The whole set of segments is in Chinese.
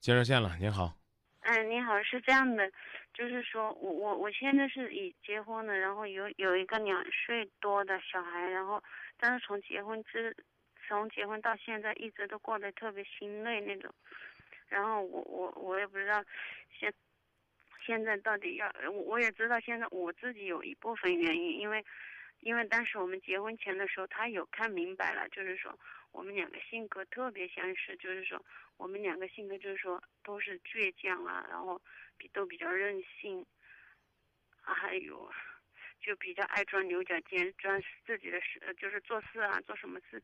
接热线了，您好。嗯，你好，是这样的，就是说我我我现在是已结婚了，然后有有一个两岁多的小孩，然后但是从结婚之从结婚到现在一直都过得特别心累那种，然后我我我也不知道现现在到底要我我也知道现在我自己有一部分原因，因为因为当时我们结婚前的时候他有看明白了，就是说我们两个性格特别相似，就是说。我们两个性格就是说都是倔强啊，然后比都比较任性，还有就比较爱钻牛角尖，钻自己的事，就是做事啊，做什么事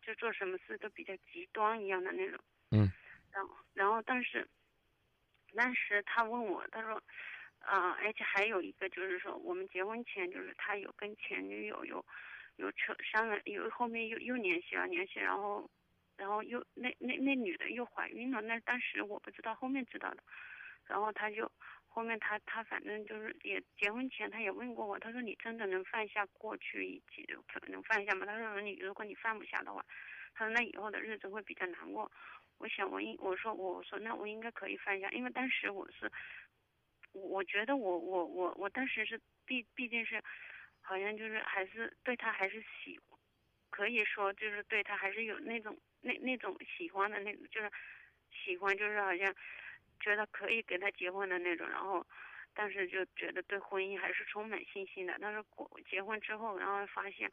就做什么事都比较极端一样的那种。嗯。然后，然后，但是，当时他问我，他说，啊，而且还有一个就是说，我们结婚前就是他有跟前女友有有扯上了，有后面又又联系了联系，然后。然后又那那那女的又怀孕了，那当时我不知道，后面知道的。然后他就后面他他反正就是也结婚前他也问过我，他说你真的能放下过去以及能放下吗？他说你如果你放不下的话，他说那以后的日子会比较难过。我想我应我说我说那我应该可以放下，因为当时我是我我觉得我我我我当时是毕毕竟是好像就是还是对他还是喜，可以说就是对他还是有那种。那那种喜欢的那种，就是喜欢，就是好像觉得可以跟他结婚的那种，然后，但是就觉得对婚姻还是充满信心的。但是过结婚之后，然后发现，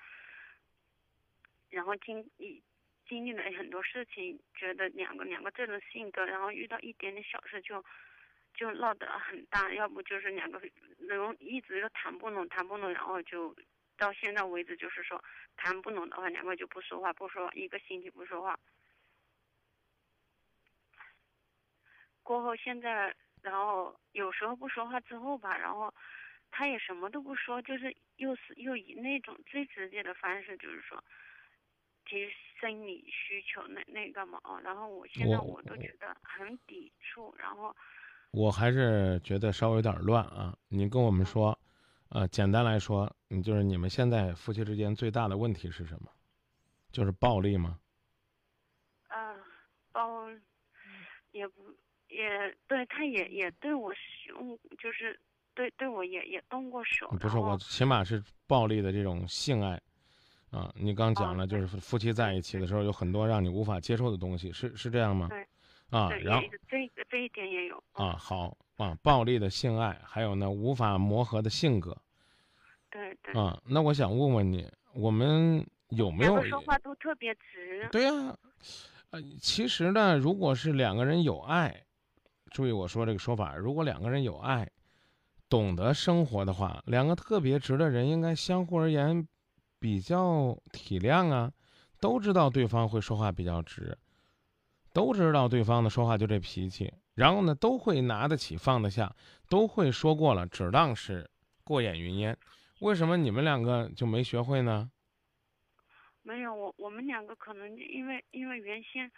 然后经历经历了很多事情，觉得两个两个这种性格，然后遇到一点点小事就就闹得很大，要不就是两个人一直都谈不拢，谈不拢，然后就。到现在为止，就是说谈不拢的话，两个就不说话，不说一个星期不说话。过后现在，然后有时候不说话之后吧，然后他也什么都不说，就是又是又以那种最直接的方式，就是说提生理需求那那个嘛哦，然后我现在我都觉得很抵触，然后我还是觉得稍微有点乱啊，你跟我们说。呃，简单来说，你就是你们现在夫妻之间最大的问题是什么？就是暴力吗？啊，暴，也不也对，他也也对我凶，就是对对我也也动过手。不是我，起码是暴力的这种性爱，啊，你刚讲了，就是夫妻在一起的时候有很多让你无法接受的东西，是是这样吗？对。啊，然后这个这一点也有啊，好啊，暴力的性爱，还有呢无法磨合的性格，对对啊，那我想问问你，我们有没有说话都特别直？对呀，呃，其实呢，如果是两个人有爱，注意我说这个说法，如果两个人有爱，懂得生活的话，两个特别直的人应该相互而言比较体谅啊，都知道对方会说话比较直。都知道对方的说话就这脾气，然后呢，都会拿得起放得下，都会说过了，只当是过眼云烟。为什么你们两个就没学会呢？没有，我我们两个可能因为因为原先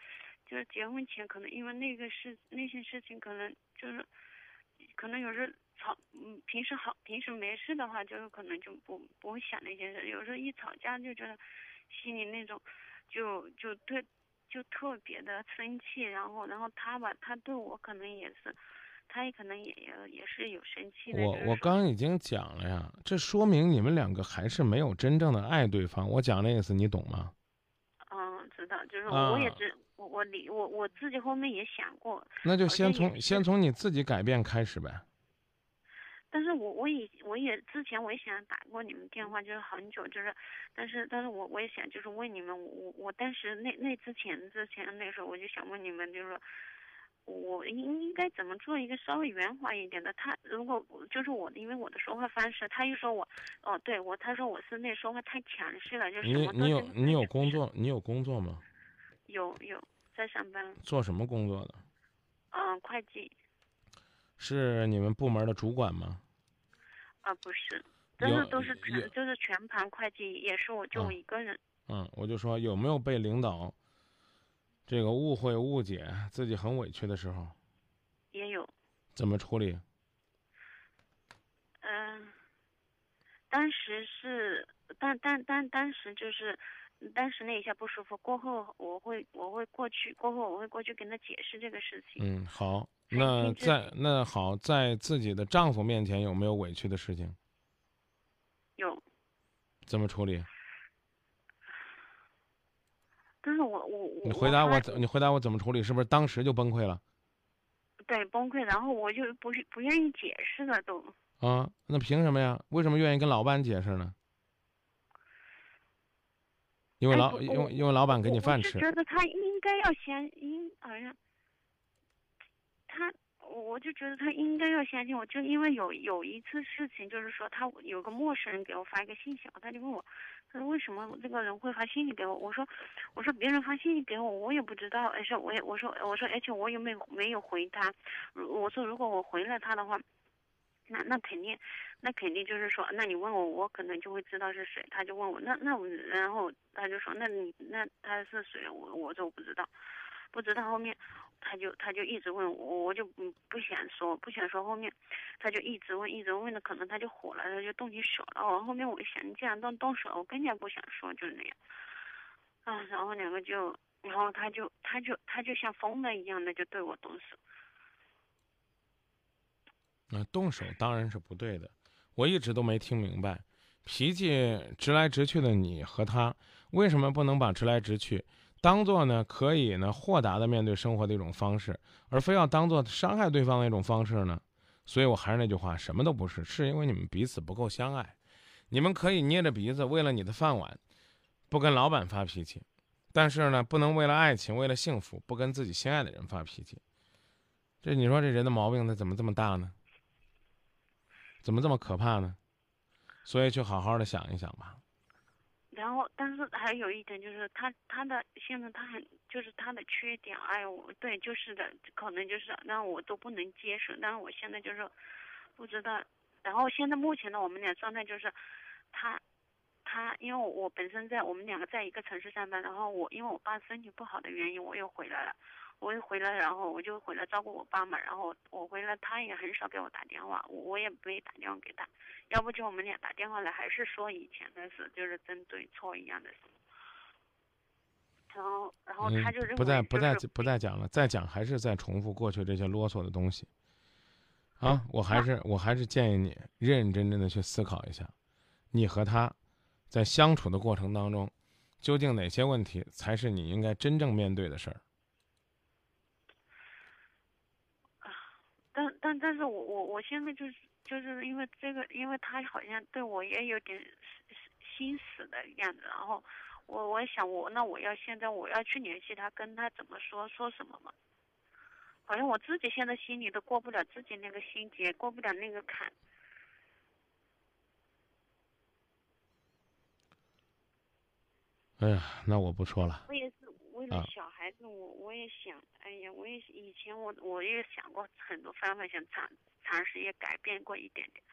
就是结婚前，可能因为那个事那些事情，可能就是可能有时候吵，嗯，平时好平时没事的话，就是可能就不不会想那些事，有时候一吵架就觉得心里那种就就对。就特别的生气，然后，然后他吧，他对我可能也是，他也可能也也也是有生气的。我我刚已经讲了呀，这说明你们两个还是没有真正的爱对方。我讲的意思你懂吗？嗯，知道，就是我也知，我我理我我自己后面也想过。那就先从先从你自己改变开始呗。但是我我以我也之前我也想打过你们电话，就是很久，就是，但是但是我我也想就是问你们，我我当时那那之前之前那时候我就想问你们，就是说，我应应该怎么做一个稍微圆滑一点的？他如果就是我，因为我的说话方式，他又说我，哦，对我他说我是那说话太强势了，就是你你有你有工作你有工作吗？有有在上班。做什么工作的？嗯，会计。是你们部门的主管吗？啊，不是，都是都是全就是全盘会计，也是我就我一个人。嗯，我就说有没有被领导这个误会误解，自己很委屈的时候？也有。怎么处理？嗯，当时是但但但当时就是当时那一下不舒服，过后我会我会过去，过后我会过去跟他解释这个事情。嗯，好，还那在那好，在自己的丈夫面前有没有委屈的事情？有，怎么处理？但是我我我你回答我怎？你回答我怎么处理？是不是当时就崩溃了？对崩溃，然后我就不是不愿意解释了都。啊，那凭什么呀？为什么愿意跟老板解释呢？因为老哎因为因为老板给你饭吃觉得他应该要先应，好像他，我就觉得他应该要相信我。就因为有有一次事情，就是说他有个陌生人给我发一个信息，他就问我，他说为什么这个人会发信息给我？我说我说别人发信息给我，我也不知道，而且我也我说我说而且我也没没有回他，我说如果我回了他的话。那那肯定，那肯定就是说，那你问我，我可能就会知道是谁。他就问我，那那我，然后他就说，那你那他是谁？我我说我不知道，不知道。后面他就他就一直问我，我就不不想说，不想说。后面他就一直问，一直问的，可能他就火了，他就动起手了。我后面我想，既然动动手，我更加不想说，就是那样。啊，然后两个就，然后他就他就他就像疯了一样的就对我动手。啊，动手当然是不对的。我一直都没听明白，脾气直来直去的你和他，为什么不能把直来直去当做呢可以呢豁达的面对生活的一种方式，而非要当做伤害对方的一种方式呢？所以我还是那句话，什么都不是，是因为你们彼此不够相爱。你们可以捏着鼻子为了你的饭碗，不跟老板发脾气，但是呢，不能为了爱情、为了幸福，不跟自己心爱的人发脾气。这你说这人的毛病，他怎么这么大呢？怎么这么可怕呢？所以去好好的想一想吧。然后，但是还有一点就是他他的现在他很就是他的缺点，哎呦，对就是的，可能就是让我都不能接受。但是我现在就是不知道。然后现在目前的我们俩状态就是，他他因为我本身在我们两个在一个城市上班，然后我因为我爸身体不好的原因，我又回来了。我一回来，然后我就回来照顾我爸嘛。然后我回来，他也很少给我打电话，我我也没打电话给他。要不就我们俩打电话来，还是说以前的事，就是针对错一样的事。然后，然后他就认不再不再不再讲了，再讲还是在重复过去这些啰嗦的东西。啊，我还是我还是建议你认认真真的去思考一下，你和他在相处的过程当中，究竟哪些问题才是你应该真正面对的事儿。但但但是我我我现在就是就是因为这个，因为他好像对我也有点心死的样子，然后我我想我那我要现在我要去联系他，跟他怎么说说什么嘛？好像我自己现在心里都过不了自己那个心结，过不了那个坎。哎呀，那我不说了。我也是为了小孩子，我我也想，哎呀，我也以前我我也想过很多方法，想尝尝试也改变过一点点，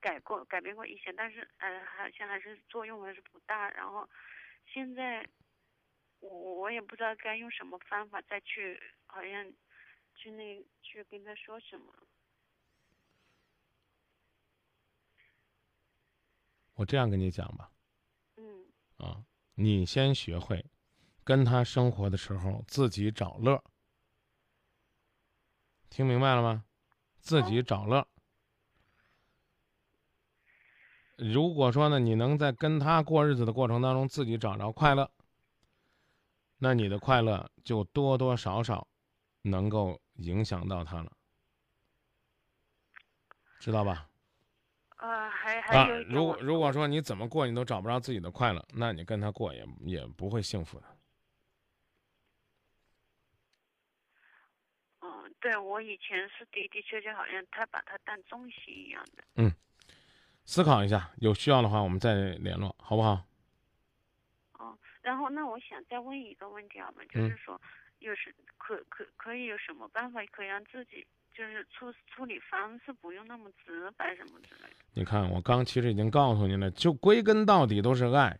改过改变过一些，但是呃好像还是作用还是不大。然后现在我我也不知道该用什么方法再去，好像去那去跟他说什么。我这样跟你讲吧，嗯啊，你先学会跟他生活的时候自己找乐，听明白了吗？自己找乐。如果说呢，你能在跟他过日子的过程当中自己找着快乐，那你的快乐就多多少少能够影响到他了，知道吧？呃，还还啊有一，点如果如果说你怎么过你都找不着自己的快乐，那你跟他过也也不会幸福的。嗯，对我以前是的的确确好像他把他当重心一样的。嗯思考一下，有需要的话我们再联络，好不好？哦，然后那我想再问一个问题好吗？就嗯是说，有什可可可以有什么办法可以让自己就是处处理方式不用那么直白什么之类的？你看，我刚其实已经告诉你了，就归根到底都是爱，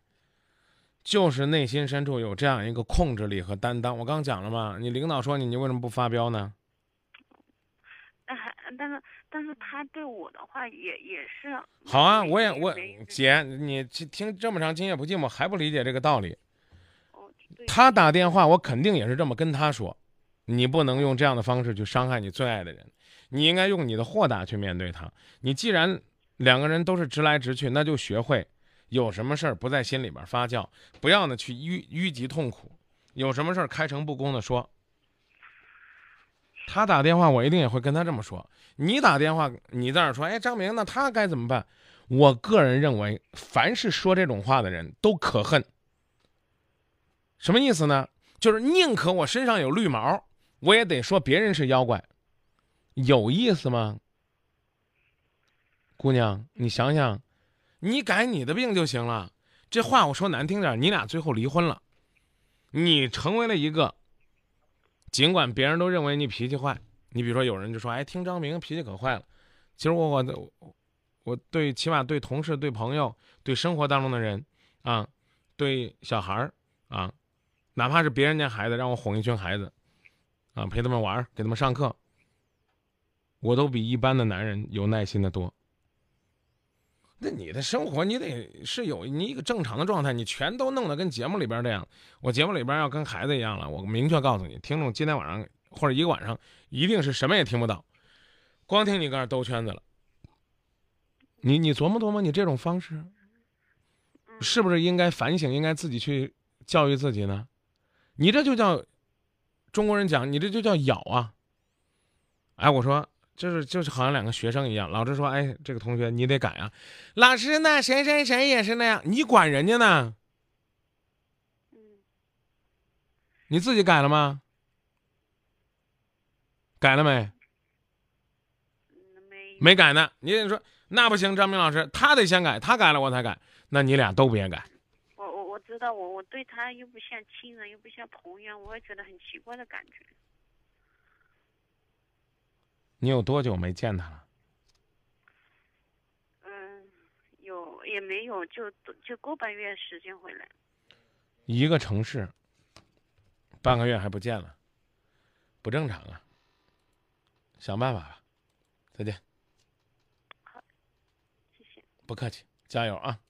就是内心深处有这样一个控制力和担当。我刚讲了嘛，你领导说你，你为什么不发飙呢？但是但是他对我的话也也是好啊，我也我姐，你听听这么长，今夜不寂寞还不理解这个道理，对他打电话，我肯定也是这么跟他说，你不能用这样的方式去伤害你最爱的人，你应该用你的豁达去面对他。你既然两个人都是直来直去，那就学会有什么事儿不在心里边发酵，不要呢去淤淤积痛苦，有什么事儿开诚布公的说。他打电话，我一定也会跟他这么说。你打电话，你在那说，哎，张明，那他该怎么办？我个人认为，凡是说这种话的人都可恨。什么意思呢？就是宁可我身上有绿毛，我也得说别人是妖怪，有意思吗？姑娘，你想想，你改你的病就行了。这话我说难听点，你俩最后离婚了，你成为了一个，尽管别人都认为你脾气坏，你比如说有人就说，哎，听张明脾气可坏了。其实我我我我对起码对同事、对朋友、对生活当中的人，啊，对小孩儿啊。哪怕是别人家孩子，让我哄一群孩子，啊，陪他们玩，给他们上课，我都比一般的男人有耐心的多。那你的生活，你得是有你一个正常的状态，你全都弄得跟节目里边这样。我节目里边要跟孩子一样了，我明确告诉你，听众今天晚上或者一个晚上，一定是什么也听不到，光听你搁那兜圈子了。你你琢磨琢磨，你这种方式，是不是应该反省，应该自己去教育自己呢？你这就叫中国人讲，你这就叫咬啊！哎，我说就是就是好像两个学生一样，老师说，哎，这个同学你得改啊。老师那谁谁谁也是那样，你管人家呢？嗯，你自己改了吗？改了没？没没改呢。你得说那不行，张明老师他得先改，他改了我才改。那你俩都别改。我我我知道，我我对他又不像亲人，又不像朋友，我也觉得很奇怪的感觉。你有多久没见他了？嗯，有也没有，就就个半月时间回来。一个城市，半个月还不见了，不正常啊！想办法吧，再见。好，谢谢。不客气，加油啊！